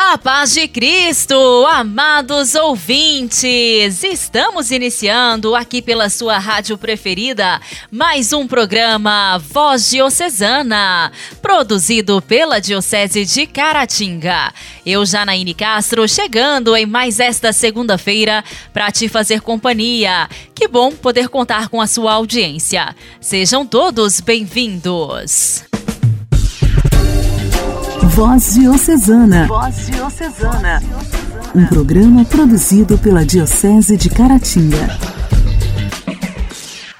A paz de Cristo, amados ouvintes! Estamos iniciando aqui pela sua rádio preferida mais um programa Voz Diocesana, produzido pela Diocese de Caratinga. Eu, Janaíne Castro, chegando em mais esta segunda-feira para te fazer companhia. Que bom poder contar com a sua audiência. Sejam todos bem-vindos. Voz Diocesana. Voz Diocesana. Um programa produzido pela Diocese de Caratinga.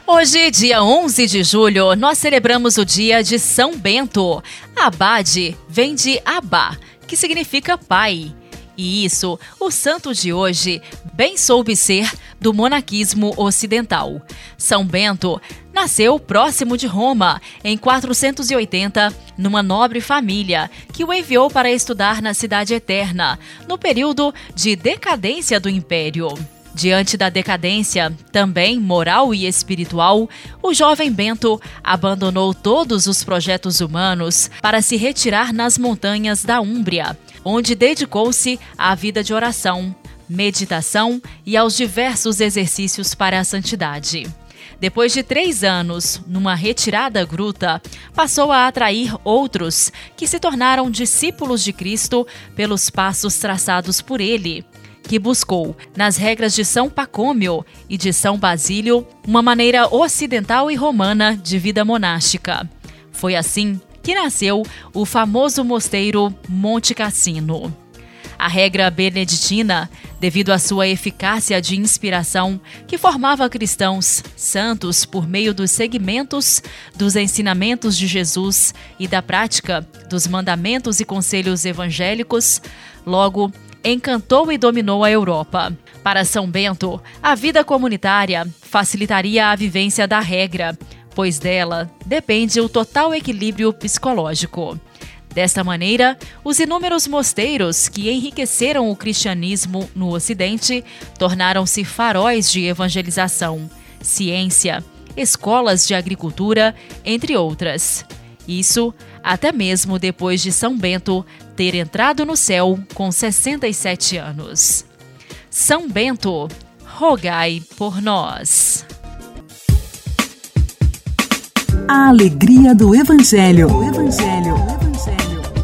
Hoje, dia 11 de julho, nós celebramos o dia de São Bento. Abade vem de Abá, que significa pai. E isso, o santo de hoje bem soube ser do monaquismo ocidental. São Bento nasceu próximo de Roma, em 480, numa nobre família que o enviou para estudar na Cidade Eterna, no período de decadência do Império. Diante da decadência, também moral e espiritual, o jovem Bento abandonou todos os projetos humanos para se retirar nas montanhas da Úmbria, onde dedicou-se à vida de oração, meditação e aos diversos exercícios para a santidade. Depois de três anos numa retirada gruta, passou a atrair outros que se tornaram discípulos de Cristo pelos passos traçados por ele que buscou, nas regras de São Pacômio e de São Basílio, uma maneira ocidental e romana de vida monástica. Foi assim que nasceu o famoso mosteiro Monte Cassino. A regra beneditina, devido à sua eficácia de inspiração, que formava cristãos santos por meio dos segmentos dos ensinamentos de Jesus e da prática dos mandamentos e conselhos evangélicos, logo encantou e dominou a Europa. Para São Bento, a vida comunitária facilitaria a vivência da regra, pois dela depende o total equilíbrio psicológico. Desta maneira, os inúmeros mosteiros que enriqueceram o cristianismo no Ocidente tornaram-se faróis de evangelização, ciência, escolas de agricultura, entre outras. Isso até mesmo depois de São Bento ter entrado no céu com 67 anos. São Bento, rogai por nós. A alegria do Evangelho. O Evangelho.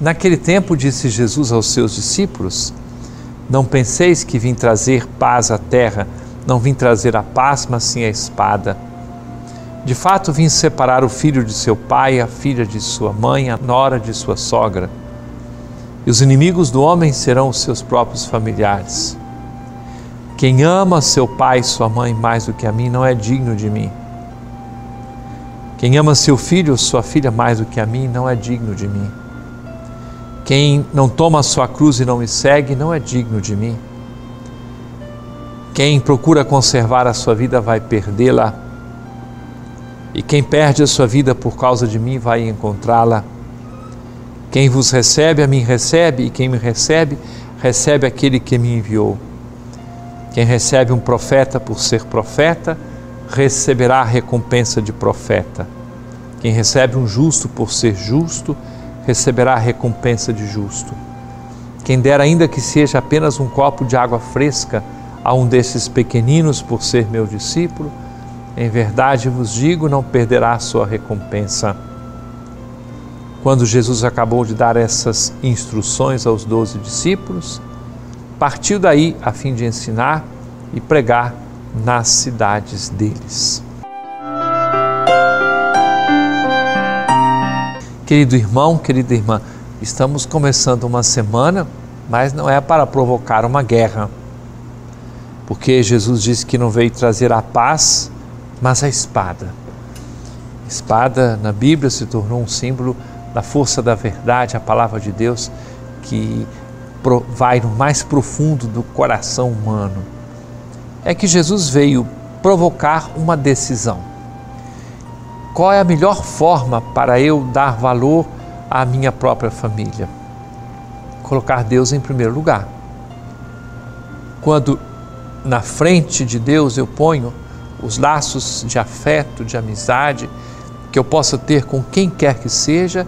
Naquele tempo disse Jesus aos seus discípulos: Não penseis que vim trazer paz à terra não vim trazer a paz, mas sim a espada. De fato, vim separar o filho de seu pai, a filha de sua mãe, a nora de sua sogra. E os inimigos do homem serão os seus próprios familiares. Quem ama seu pai e sua mãe mais do que a mim não é digno de mim. Quem ama seu filho ou sua filha mais do que a mim não é digno de mim. Quem não toma a sua cruz e não me segue não é digno de mim. Quem procura conservar a sua vida vai perdê-la, e quem perde a sua vida por causa de mim vai encontrá-la. Quem vos recebe, a mim recebe, e quem me recebe, recebe aquele que me enviou. Quem recebe um profeta por ser profeta, receberá a recompensa de profeta. Quem recebe um justo por ser justo, a recompensa de justo. Quem der, ainda que seja apenas um copo de água fresca, a um desses pequeninos por ser meu discípulo, em verdade vos digo, não perderá a sua recompensa. Quando Jesus acabou de dar essas instruções aos doze discípulos, partiu daí a fim de ensinar e pregar nas cidades deles. Querido irmão, querida irmã, estamos começando uma semana mas não é para provocar uma guerra. Porque Jesus disse que não veio trazer a paz, mas a espada. Espada na Bíblia se tornou um símbolo da força da verdade, a palavra de Deus, que vai no mais profundo do coração humano. É que Jesus veio provocar uma decisão. Qual é a melhor forma para eu dar valor à minha própria família? Colocar Deus em primeiro lugar. Quando na frente de Deus eu ponho os laços de afeto, de amizade que eu possa ter com quem quer que seja,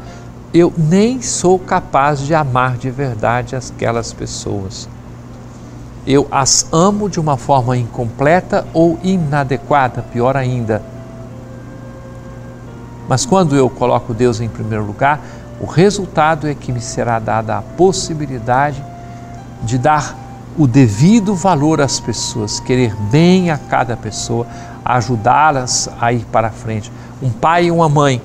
eu nem sou capaz de amar de verdade aquelas pessoas. Eu as amo de uma forma incompleta ou inadequada, pior ainda. Mas quando eu coloco Deus em primeiro lugar, o resultado é que me será dada a possibilidade de dar o devido valor às pessoas, querer bem a cada pessoa, ajudá-las a ir para frente. Um pai e uma mãe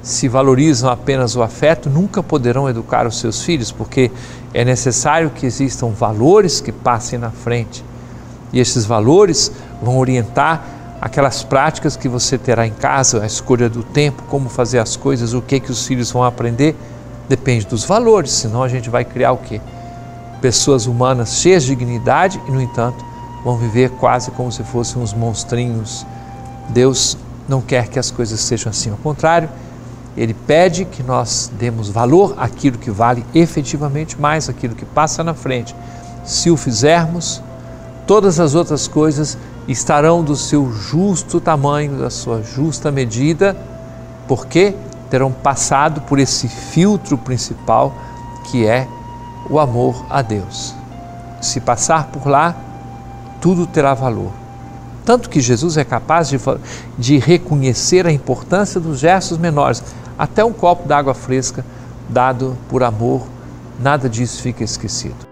se valorizam apenas o afeto, nunca poderão educar os seus filhos, porque é necessário que existam valores que passem na frente. E esses valores vão orientar aquelas práticas que você terá em casa, a escolha do tempo, como fazer as coisas, o que que os filhos vão aprender, depende dos valores, senão a gente vai criar o quê? Pessoas humanas cheias de dignidade e, no entanto, vão viver quase como se fossem uns monstrinhos. Deus não quer que as coisas sejam assim, ao contrário, ele pede que nós demos valor àquilo que vale efetivamente mais, aquilo que passa na frente. Se o fizermos, todas as outras coisas estarão do seu justo tamanho, da sua justa medida, porque terão passado por esse filtro principal que é o amor a Deus. Se passar por lá, tudo terá valor. Tanto que Jesus é capaz de, de reconhecer a importância dos gestos menores até um copo d'água fresca dado por amor, nada disso fica esquecido.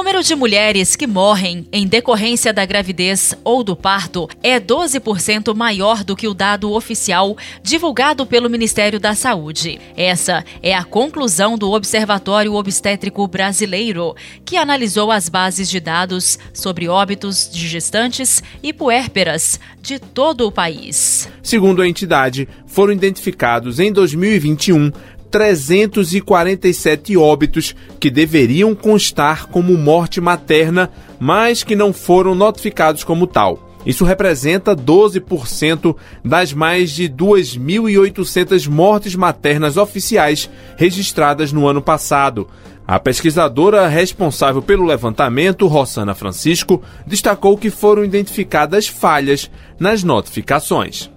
número de mulheres que morrem em decorrência da gravidez ou do parto é 12% maior do que o dado oficial divulgado pelo Ministério da Saúde. Essa é a conclusão do Observatório Obstétrico Brasileiro, que analisou as bases de dados sobre óbitos de gestantes e puérperas de todo o país. Segundo a entidade, foram identificados em 2021 347 óbitos que deveriam constar como morte materna, mas que não foram notificados como tal. Isso representa 12% das mais de 2.800 mortes maternas oficiais registradas no ano passado. A pesquisadora responsável pelo levantamento, Rossana Francisco, destacou que foram identificadas falhas nas notificações.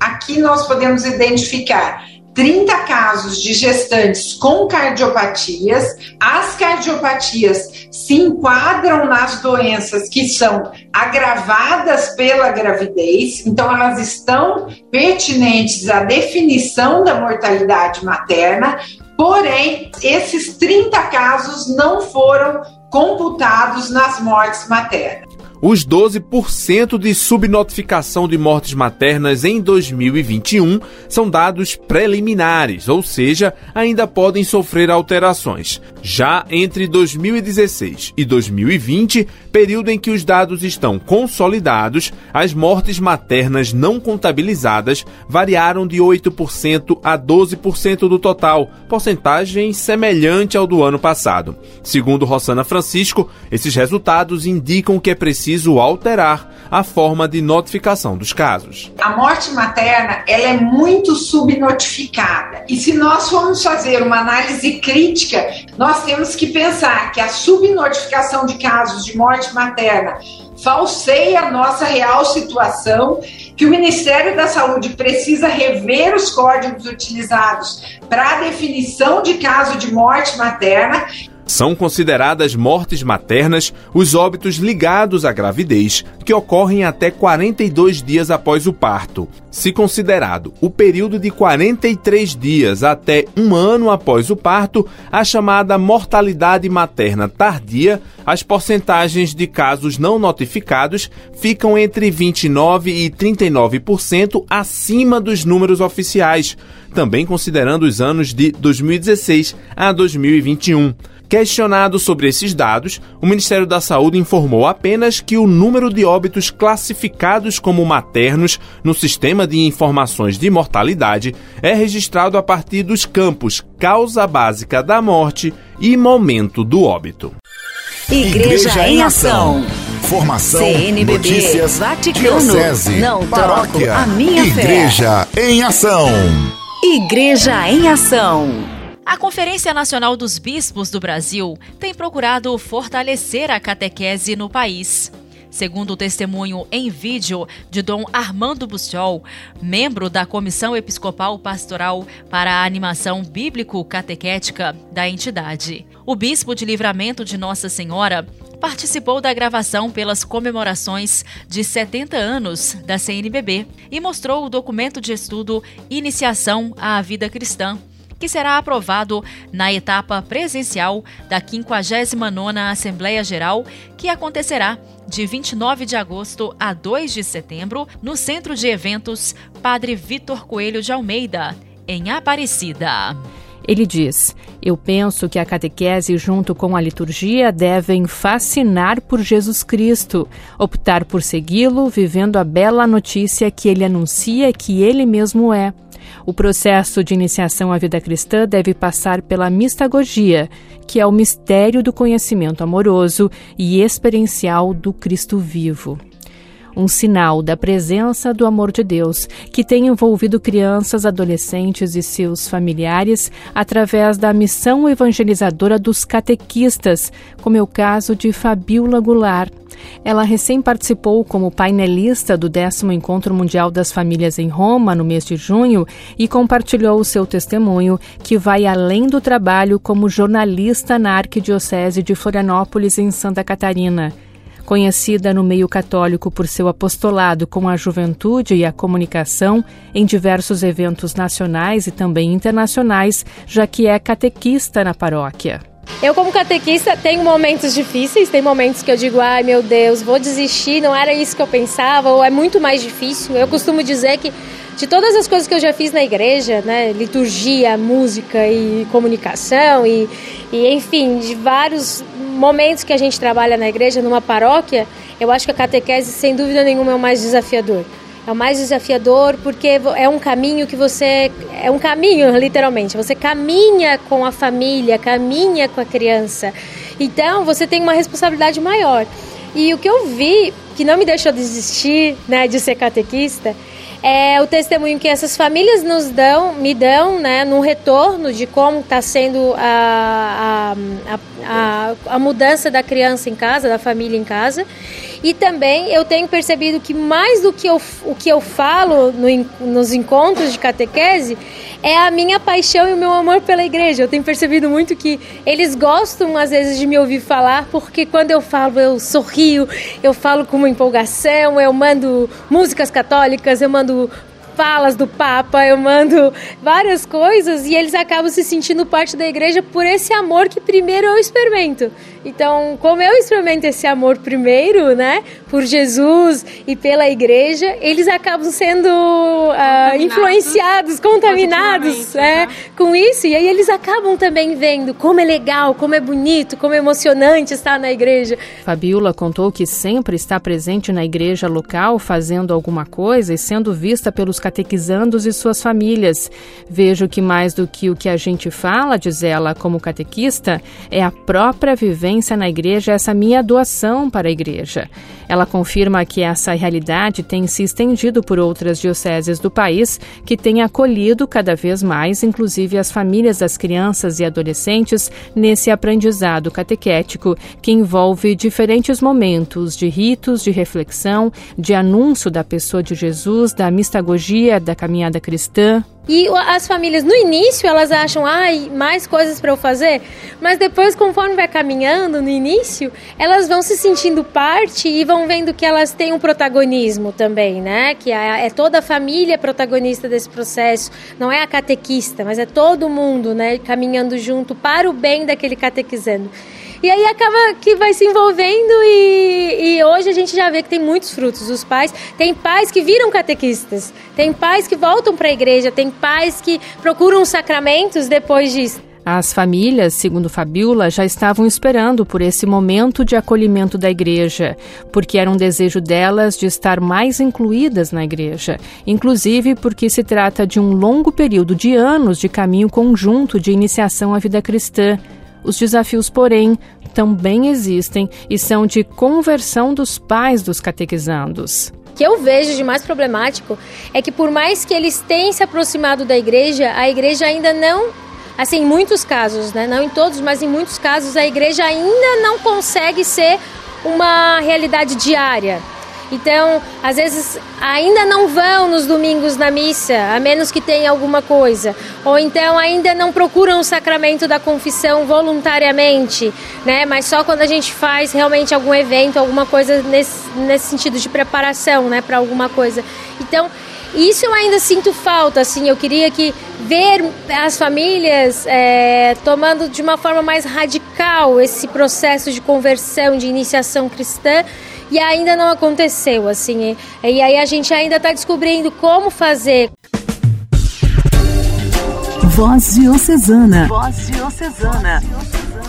Aqui nós podemos identificar 30 casos de gestantes com cardiopatias. As cardiopatias se enquadram nas doenças que são agravadas pela gravidez, então elas estão pertinentes à definição da mortalidade materna, porém, esses 30 casos não foram computados nas mortes maternas. Os 12% de subnotificação de mortes maternas em 2021 são dados preliminares, ou seja, ainda podem sofrer alterações. Já entre 2016 e 2020, período em que os dados estão consolidados, as mortes maternas não contabilizadas variaram de 8% a 12% do total, porcentagem semelhante ao do ano passado. Segundo Rossana Francisco, esses resultados indicam que é preciso alterar a forma de notificação dos casos. A morte materna ela é muito subnotificada. E se nós formos fazer uma análise crítica, nós temos que pensar que a subnotificação de casos de morte materna falseia a nossa real situação, que o Ministério da Saúde precisa rever os códigos utilizados para a definição de caso de morte materna São consideradas mortes maternas os óbitos ligados à gravidez, que ocorrem até 42 dias após o parto. Se considerado o período de 43 dias até um ano após o parto, a chamada mortalidade materna tardia, as porcentagens de casos não notificados ficam entre 29% e 39% acima dos números oficiais, também considerando os anos de 2016 a 2021. Questionado sobre esses dados, o Ministério da Saúde informou apenas que o número de óbitos classificados como maternos no Sistema de Informações de Mortalidade é registrado a partir dos campos causa básica da morte e momento do óbito. Igreja, Igreja em Ação. Formação, CNBB, notícias, Vaticano, diocese, não paróquia, a minha Igreja fé. em Ação. Igreja em Ação. A Conferência Nacional dos Bispos do Brasil tem procurado fortalecer a catequese no país. Segundo o testemunho em vídeo de Dom Armando Bustiol, membro da Comissão Episcopal Pastoral para a Animação Bíblico-Catequética da entidade. O bispo de Livramento de Nossa Senhora participou da gravação pelas comemorações de 70 anos da CNBB e mostrou o documento de estudo Iniciação à Vida Cristã, que será aprovado na etapa presencial da 59ª Assembleia Geral, que acontecerá de 29 de agosto a 2 de setembro no Centro de Eventos Padre Vitor Coelho de Almeida, em Aparecida. Ele diz: Eu penso que a catequese, junto com a liturgia, devem fascinar por Jesus Cristo, optar por segui-lo, vivendo a bela notícia que ele anuncia que ele mesmo é. O processo de iniciação à vida cristã deve passar pela mistagogia, que é o mistério do conhecimento amoroso e experiencial do Cristo vivo um sinal da presença do amor de Deus, que tem envolvido crianças, adolescentes e seus familiares através da missão evangelizadora dos catequistas, como é o caso de Fabiola Goulart. Ela recém participou como painelista do décimo Encontro Mundial das Famílias em Roma, no mês de junho, e compartilhou o seu testemunho, que vai além do trabalho como jornalista na Arquidiocese de Florianópolis, em Santa Catarina. Conhecida no meio católico por seu apostolado com a juventude e a comunicação em diversos eventos nacionais e também internacionais, já que é catequista na paróquia. Eu, como catequista, tenho momentos difíceis, tem momentos que eu digo, ai meu Deus, vou desistir, não era isso que eu pensava, ou é muito mais difícil. Eu costumo dizer que de todas as coisas que eu já fiz na igreja, né, liturgia, música e comunicação e, e enfim, de vários momentos que a gente trabalha na igreja, numa paróquia, eu acho que a catequese, sem dúvida nenhuma, é o mais desafiador. É o mais desafiador porque é um caminho que você. É um caminho, literalmente. Você caminha com a família, caminha com a criança. Então você tem uma responsabilidade maior. E o que eu vi, que não me deixou desistir né, de ser catequista, é o testemunho que essas famílias nos dão, me dão, né, no retorno de como está sendo a, a, a, a, mudança da criança em casa, da família em casa. E também eu tenho percebido que mais do que eu, o que eu falo no, nos encontros de catequese é a minha paixão e o meu amor pela igreja. Eu tenho percebido muito que eles gostam às vezes de me ouvir falar, porque quando eu falo eu sorrio, eu falo com uma empolgação, eu mando músicas católicas, eu mando falas do Papa, eu mando várias coisas e eles acabam se sentindo parte da igreja por esse amor que primeiro eu experimento. Então, como eu experimento esse amor primeiro, né, por Jesus e pela igreja, eles acabam sendo uh, influenciados, contaminados é, né? com isso, e aí eles acabam também vendo como é legal, como é bonito, como é emocionante estar na igreja. Fabiola contou que sempre está presente na igreja local, fazendo alguma coisa e sendo vista pelos catequizandos e suas famílias. Vejo que mais do que o que a gente fala, diz ela, como catequista, é a própria vivência presença na igreja, essa minha doação para a igreja. Ela confirma que essa realidade tem se estendido por outras dioceses do país, que têm acolhido cada vez mais, inclusive as famílias das crianças e adolescentes, nesse aprendizado catequético que envolve diferentes momentos de ritos, de reflexão, de anúncio da pessoa de Jesus, da mistagogia, da caminhada cristã, E as famílias, no início, elas acham, ai, mais coisas para eu fazer. Mas depois, conforme vai caminhando no início, elas vão se sentindo parte e vão vendo que elas têm um protagonismo também, né? Que é, é toda a família protagonista desse processo. Não é a catequista, mas é todo mundo, né? Caminhando junto para o bem daquele catequizando. E aí acaba que vai se envolvendo e, e, hoje a gente já vê que tem muitos frutos. Os pais, tem pais que viram catequistas, tem pais que voltam para a igreja, tem pais que procuram os sacramentos depois disso. As famílias, segundo Fabiola, já estavam esperando por esse momento de acolhimento da igreja, porque era um desejo delas de estar mais incluídas na igreja, inclusive porque se trata de um longo período de anos de caminho conjunto de iniciação à vida cristã. Os desafios, porém, também existem e são de conversão dos pais dos catequizandos que eu vejo de mais problemático é que por mais que eles tenham se aproximado da igreja, a igreja ainda não, assim, em muitos casos, né, não em todos, mas em muitos casos a igreja ainda não consegue ser uma realidade diária. Então, às vezes ainda não vão nos domingos na missa, a menos que tenha alguma coisa. Ou então ainda não procuram o sacramento da confissão voluntariamente, né? Mas só quando a gente faz realmente algum evento, alguma coisa nesse, nesse sentido de preparação, né, para alguma coisa. Então, isso eu ainda sinto falta, assim, eu queria que ver as famílias é, tomando de uma forma mais radical esse processo de conversão, de iniciação cristã, e ainda não aconteceu, assim. E, e aí a gente ainda está descobrindo como fazer. Voz Diocesana. Voz Diocesana.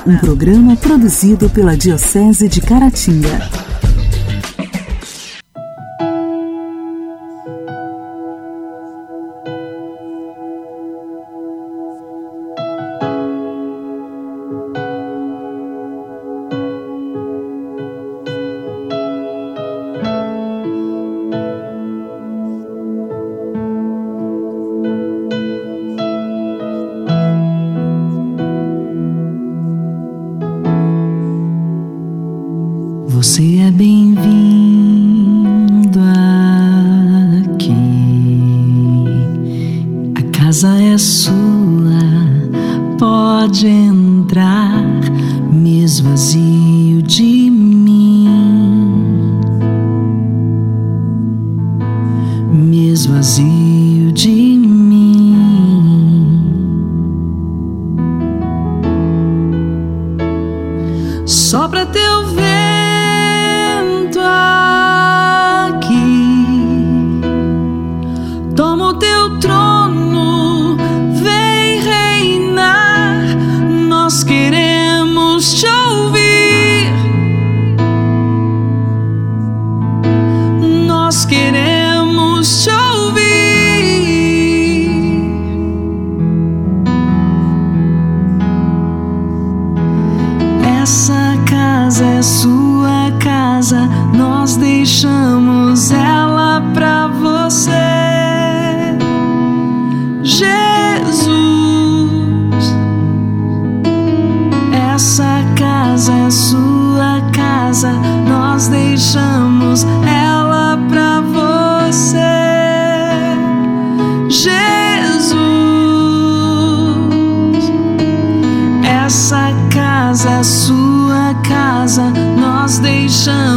Um programa produzido pela Diocese de Caratinga. Este lugar.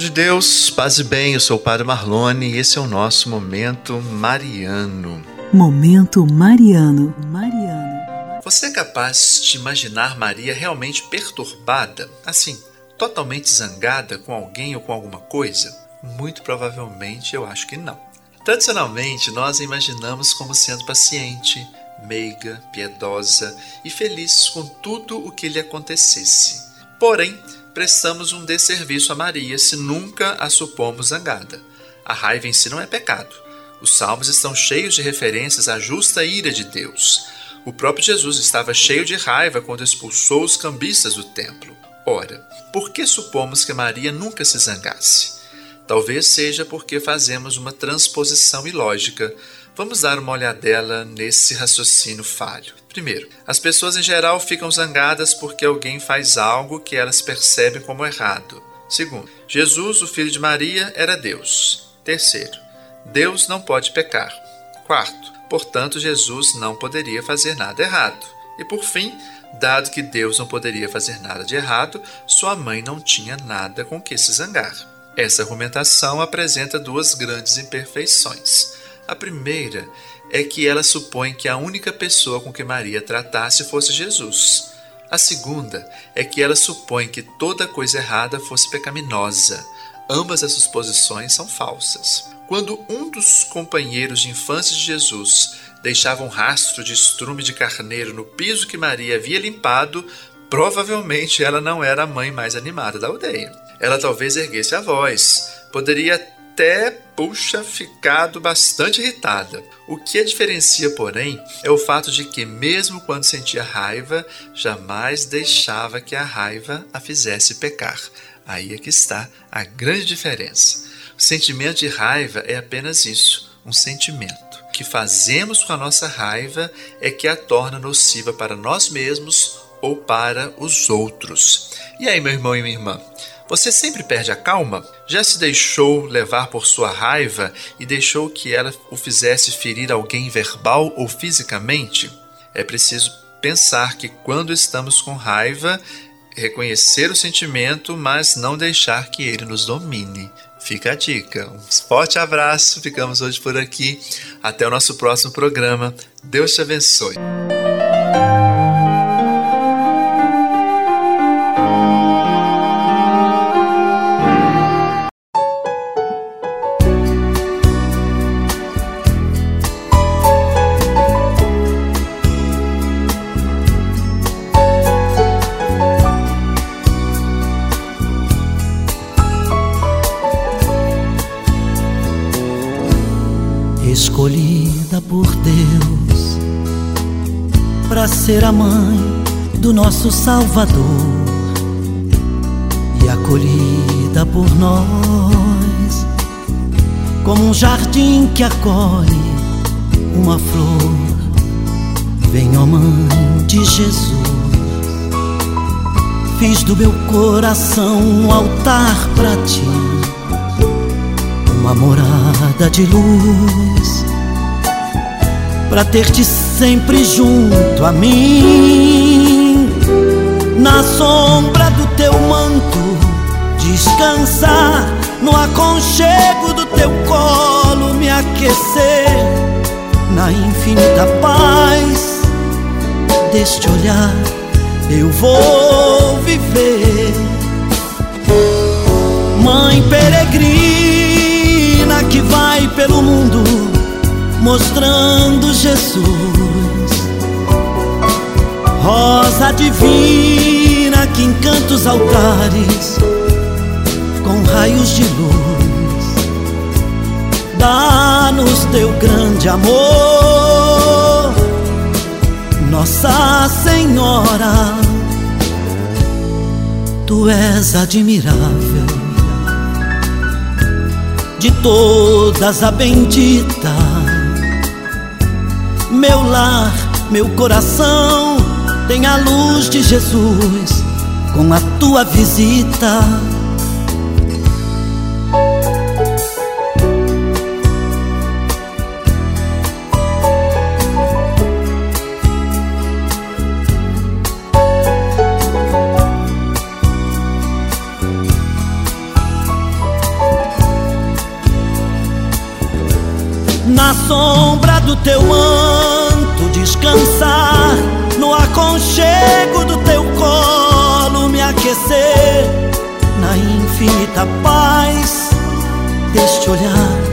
De Deus, paz e bem, eu sou o Padre Marlone e esse é o nosso Momento Mariano. Momento Mariano. Mariano. Você é capaz de imaginar Maria realmente perturbada, assim, totalmente zangada com alguém ou com alguma coisa? Muito provavelmente eu acho que não. Tradicionalmente, nós a imaginamos como sendo paciente, meiga, piedosa e feliz com tudo o que lhe acontecesse. Porém, prestamos um desserviço a Maria se nunca a supomos zangada. A raiva em si não é pecado. Os salmos estão cheios de referências à justa ira de Deus. O próprio Jesus estava cheio de raiva quando expulsou os cambistas do templo. Ora, por que supomos que Maria nunca se zangasse? Talvez seja porque fazemos uma transposição ilógica. Vamos dar uma olhadela nesse raciocínio falho. Primeiro, as pessoas em geral ficam zangadas porque alguém faz algo que elas percebem como errado. Segundo, Jesus, o filho de Maria, era Deus. Terceiro, Deus não pode pecar. Quarto, portanto, Jesus não poderia fazer nada errado. E por fim, dado que Deus não poderia fazer nada de errado, sua mãe não tinha nada com que se zangar. Essa argumentação apresenta duas grandes imperfeições. A primeira é que ela supõe que a única pessoa com que Maria tratasse fosse Jesus. A segunda é que ela supõe que toda coisa errada fosse pecaminosa. Ambas essas suposições são falsas. Quando um dos companheiros de infância de Jesus deixava um rastro de estrume de carneiro no piso que Maria havia limpado, provavelmente ela não era a mãe mais animada da aldeia. Ela talvez erguesse a voz, poderia até, puxa, ficado bastante irritada. O que a diferencia, porém, é o fato de que, mesmo quando sentia raiva, jamais deixava que a raiva a fizesse pecar. Aí é que está a grande diferença. O sentimento de raiva é apenas isso, um sentimento. O que fazemos com a nossa raiva é que a torna nociva para nós mesmos ou para os outros. E aí, meu irmão e minha irmã, você sempre perde a calma? Já se deixou levar por sua raiva e deixou que ela o fizesse ferir alguém verbal ou fisicamente? É preciso pensar que quando estamos com raiva, reconhecer o sentimento, mas não deixar que ele nos domine. Fica a dica. Um forte abraço. Ficamos hoje por aqui. Até o nosso próximo programa. Deus te abençoe. Escolhida por Deus para ser a mãe do nosso Salvador e acolhida por nós como um jardim que acolhe uma flor. Vem, ó Mãe de Jesus, fiz do meu coração um altar para ti, uma morada de luz pra ter-te sempre junto a mim. Na sombra do teu manto, descansar, no aconchego do teu colo, me aquecer, na infinita paz deste olhar, eu vou viver. Mãe peregrina que vai pelo mundo mostrando Jesus. Rosa divina que encanta os altares com raios de luz. Dá-nos teu grande amor, Nossa Senhora. Tu és admirável, de todas a bendita. Meu lar, meu coração tem a luz de Jesus com a tua visita. Teu manto descansar, no aconchego do teu colo me aquecer, na infinita paz deste olhar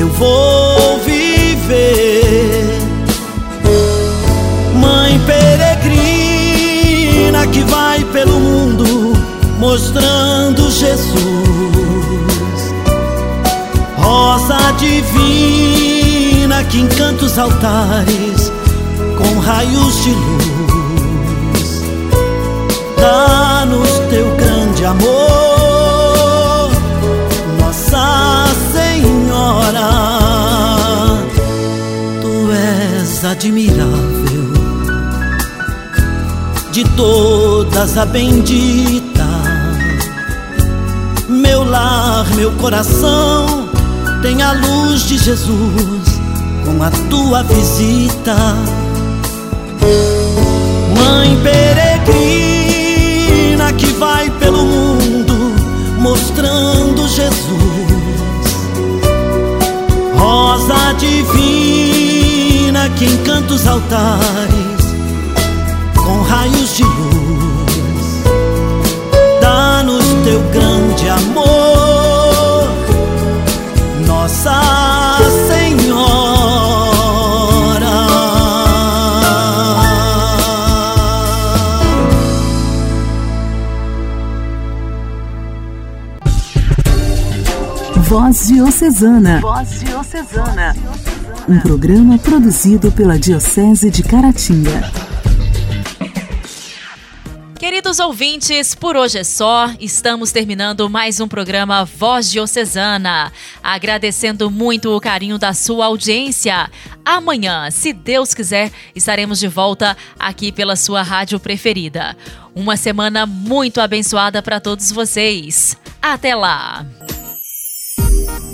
eu vou viver. Mãe peregrina que vai pelo mundo mostrando Jesus, rosa divina que encanta os altares com raios de luz. Dá-nos teu grande amor, Nossa Senhora. Tu és admirável, de todas a bendita. Meu lar, meu coração tem a luz de Jesus com a tua visita. Mãe peregrina que vai pelo mundo mostrando Jesus. Rosa divina que encanta os altares com raios de luz. Dá-nos teu grande amor, Nossa Voz Diocesana. Voz Diocesana. Um programa produzido pela Diocese de Caratinga. Queridos ouvintes, por hoje é só. Estamos terminando mais um programa Voz Diocesana. Agradecendo muito o carinho da sua audiência. Amanhã, se Deus quiser, estaremos de volta aqui pela sua rádio preferida. Uma semana muito abençoada para todos vocês. Até lá!